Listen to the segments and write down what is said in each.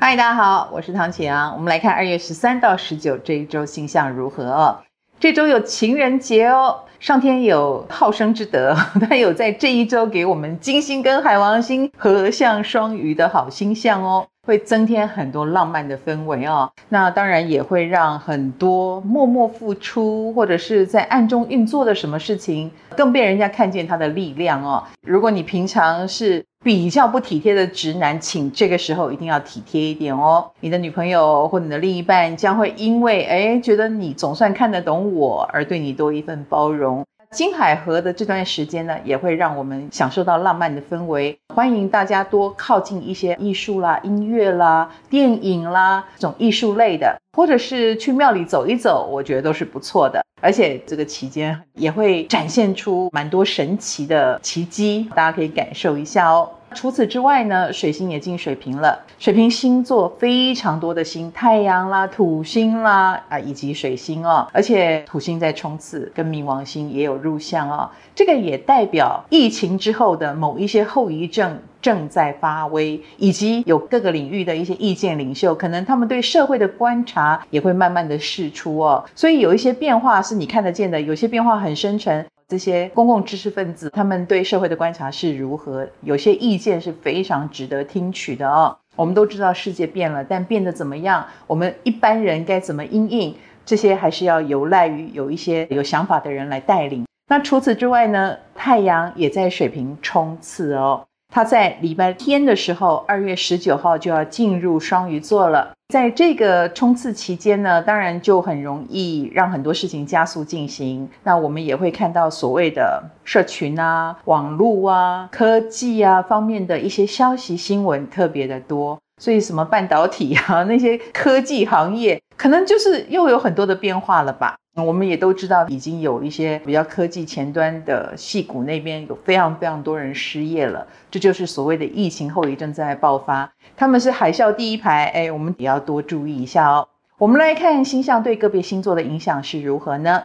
嗨，大家好，我是唐启阳。我们来看二月十三到十九这一周星象如何哦。这周有情人节哦，上天有好生之德，他有在这一周给我们金星跟海王星合相双鱼的好星象哦。会增添很多浪漫的氛围哦，那当然也会让很多默默付出或者是在暗中运作的什么事情，更被人家看见他的力量哦。如果你平常是比较不体贴的直男，请这个时候一定要体贴一点哦。你的女朋友或你的另一半将会因为诶觉得你总算看得懂我，而对你多一份包容。金海河的这段时间呢，也会让我们享受到浪漫的氛围。欢迎大家多靠近一些艺术啦、音乐啦、电影啦这种艺术类的，或者是去庙里走一走，我觉得都是不错的。而且这个期间也会展现出蛮多神奇的奇迹，大家可以感受一下哦。除此之外呢，水星也进水瓶了。水瓶星座非常多的星，太阳啦、土星啦啊，以及水星哦。而且土星在冲刺，跟冥王星也有入相哦。这个也代表疫情之后的某一些后遗症正在发威，以及有各个领域的一些意见领袖，可能他们对社会的观察也会慢慢的释出哦。所以有一些变化是你看得见的，有些变化很深沉。这些公共知识分子，他们对社会的观察是如何？有些意见是非常值得听取的哦。我们都知道世界变了，但变得怎么样？我们一般人该怎么因应？这些还是要有赖于有一些有想法的人来带领。那除此之外呢？太阳也在水平冲刺哦。他在礼拜天的时候，二月十九号就要进入双鱼座了。在这个冲刺期间呢，当然就很容易让很多事情加速进行。那我们也会看到所谓的社群啊、网络啊、科技啊方面的一些消息新闻特别的多。所以什么半导体啊，那些科技行业，可能就是又有很多的变化了吧。我们也都知道，已经有一些比较科技前端的戏骨那边有非常非常多人失业了，这就是所谓的疫情后遗症在爆发。他们是海啸第一排，哎，我们也要多注意一下哦。我们来看星象对个别星座的影响是如何呢？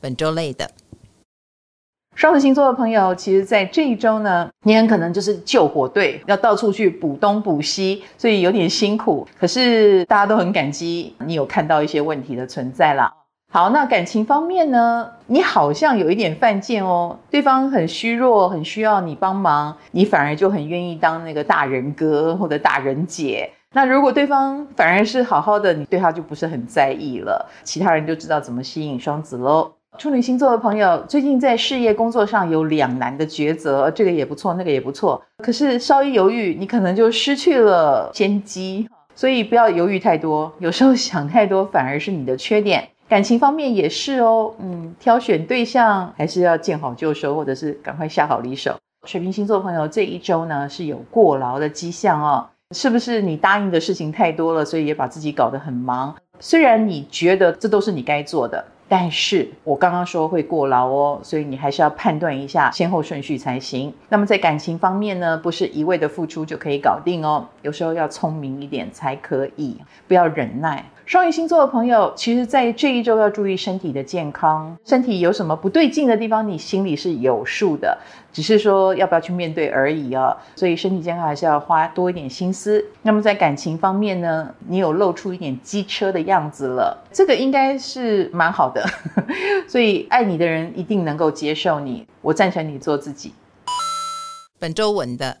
本周类的双子星座的朋友，其实在这一周呢，你很可能就是救火队，要到处去补东补西，所以有点辛苦。可是大家都很感激你有看到一些问题的存在啦。好，那感情方面呢？你好像有一点犯贱哦，对方很虚弱，很需要你帮忙，你反而就很愿意当那个大人哥或者大人姐。那如果对方反而是好好的，你对他就不是很在意了，其他人就知道怎么吸引双子喽。处女星座的朋友，最近在事业工作上有两难的抉择，这个也不错，那个也不错，可是稍一犹豫，你可能就失去了先机，所以不要犹豫太多，有时候想太多反而是你的缺点。感情方面也是哦，嗯，挑选对象还是要见好就收，或者是赶快下好离手。水瓶星座朋友这一周呢是有过劳的迹象哦，是不是你答应的事情太多了，所以也把自己搞得很忙？虽然你觉得这都是你该做的，但是我刚刚说会过劳哦，所以你还是要判断一下先后顺序才行。那么在感情方面呢，不是一味的付出就可以搞定哦，有时候要聪明一点才可以，不要忍耐。双鱼星座的朋友，其实，在这一周要注意身体的健康。身体有什么不对劲的地方，你心里是有数的，只是说要不要去面对而已啊。所以身体健康还是要花多一点心思。那么在感情方面呢，你有露出一点机车的样子了，这个应该是蛮好的。所以爱你的人一定能够接受你，我赞成你做自己。本周稳的。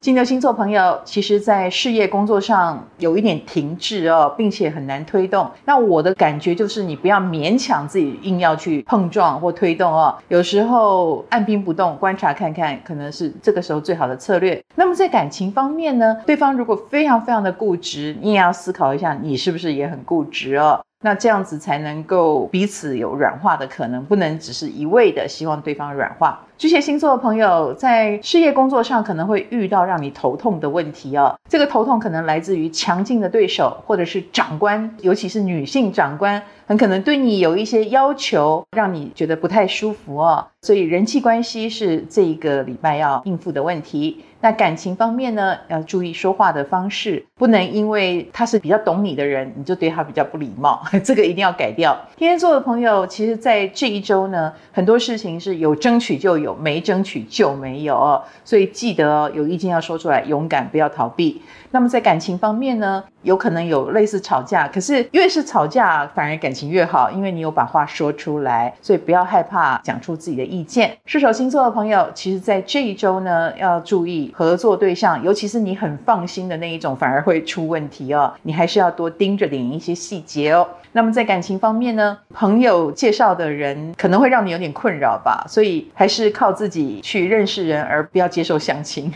金牛星座朋友，其实，在事业工作上有一点停滞哦，并且很难推动。那我的感觉就是，你不要勉强自己，硬要去碰撞或推动哦。有时候按兵不动，观察看看，可能是这个时候最好的策略。那么在感情方面呢，对方如果非常非常的固执，你也要思考一下，你是不是也很固执哦？那这样子才能够彼此有软化的可能，不能只是一味的希望对方软化。巨蟹星座的朋友在事业工作上可能会遇到让你头痛的问题哦，这个头痛可能来自于强劲的对手或者是长官，尤其是女性长官，很可能对你有一些要求，让你觉得不太舒服哦。所以人际关系是这一个礼拜要应付的问题。那感情方面呢，要注意说话的方式，不能因为他是比较懂你的人，你就对他比较不礼貌，这个一定要改掉。天蝎座的朋友，其实在这一周呢，很多事情是有争取就有。没争取就没有哦。所以记得哦，有意见要说出来，勇敢，不要逃避。那么在感情方面呢，有可能有类似吵架，可是越是吵架，反而感情越好，因为你有把话说出来，所以不要害怕讲出自己的意见。射手星座的朋友，其实在这一周呢，要注意合作对象，尤其是你很放心的那一种，反而会出问题哦。你还是要多盯着点一些细节哦。那么在感情方面呢，朋友介绍的人可能会让你有点困扰吧，所以还是靠自己去认识人，而不要接受相亲。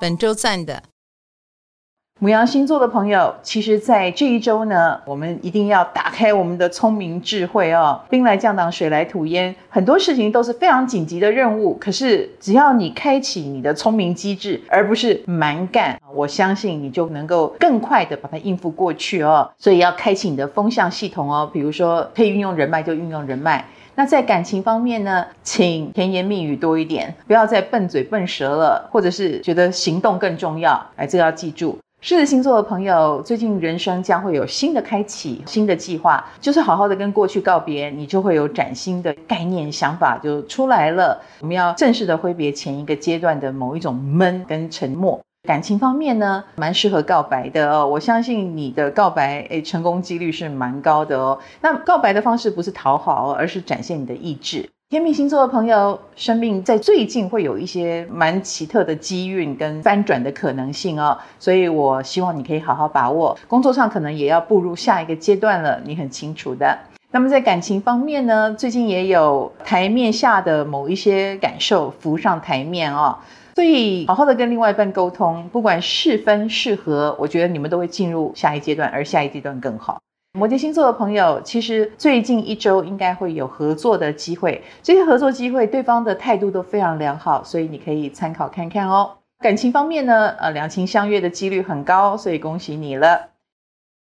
本周赞的。母羊星座的朋友，其实，在这一周呢，我们一定要打开我们的聪明智慧哦。兵来将挡，水来土掩，很多事情都是非常紧急的任务。可是，只要你开启你的聪明机智，而不是蛮干，我相信你就能够更快的把它应付过去哦。所以，要开启你的风向系统哦。比如说，可以运用人脉就运用人脉。那在感情方面呢，请甜言蜜语多一点，不要再笨嘴笨舌了，或者是觉得行动更重要。哎，这个要记住。狮子星座的朋友，最近人生将会有新的开启，新的计划，就是好好的跟过去告别，你就会有崭新的概念、想法就出来了。我们要正式的挥别前一个阶段的某一种闷跟沉默。感情方面呢，蛮适合告白的哦。我相信你的告白，诶，成功几率是蛮高的哦。那告白的方式不是讨好，而是展现你的意志。天秤星座的朋友，生命在最近会有一些蛮奇特的机运跟翻转的可能性哦，所以我希望你可以好好把握。工作上可能也要步入下一个阶段了，你很清楚的。那么在感情方面呢，最近也有台面下的某一些感受浮上台面哦，所以好好的跟另外一半沟通，不管是分是合，我觉得你们都会进入下一阶段，而下一阶段更好。摩羯星座的朋友，其实最近一周应该会有合作的机会，这些合作机会对方的态度都非常良好，所以你可以参考看看哦。感情方面呢，呃，两情相悦的几率很高，所以恭喜你了。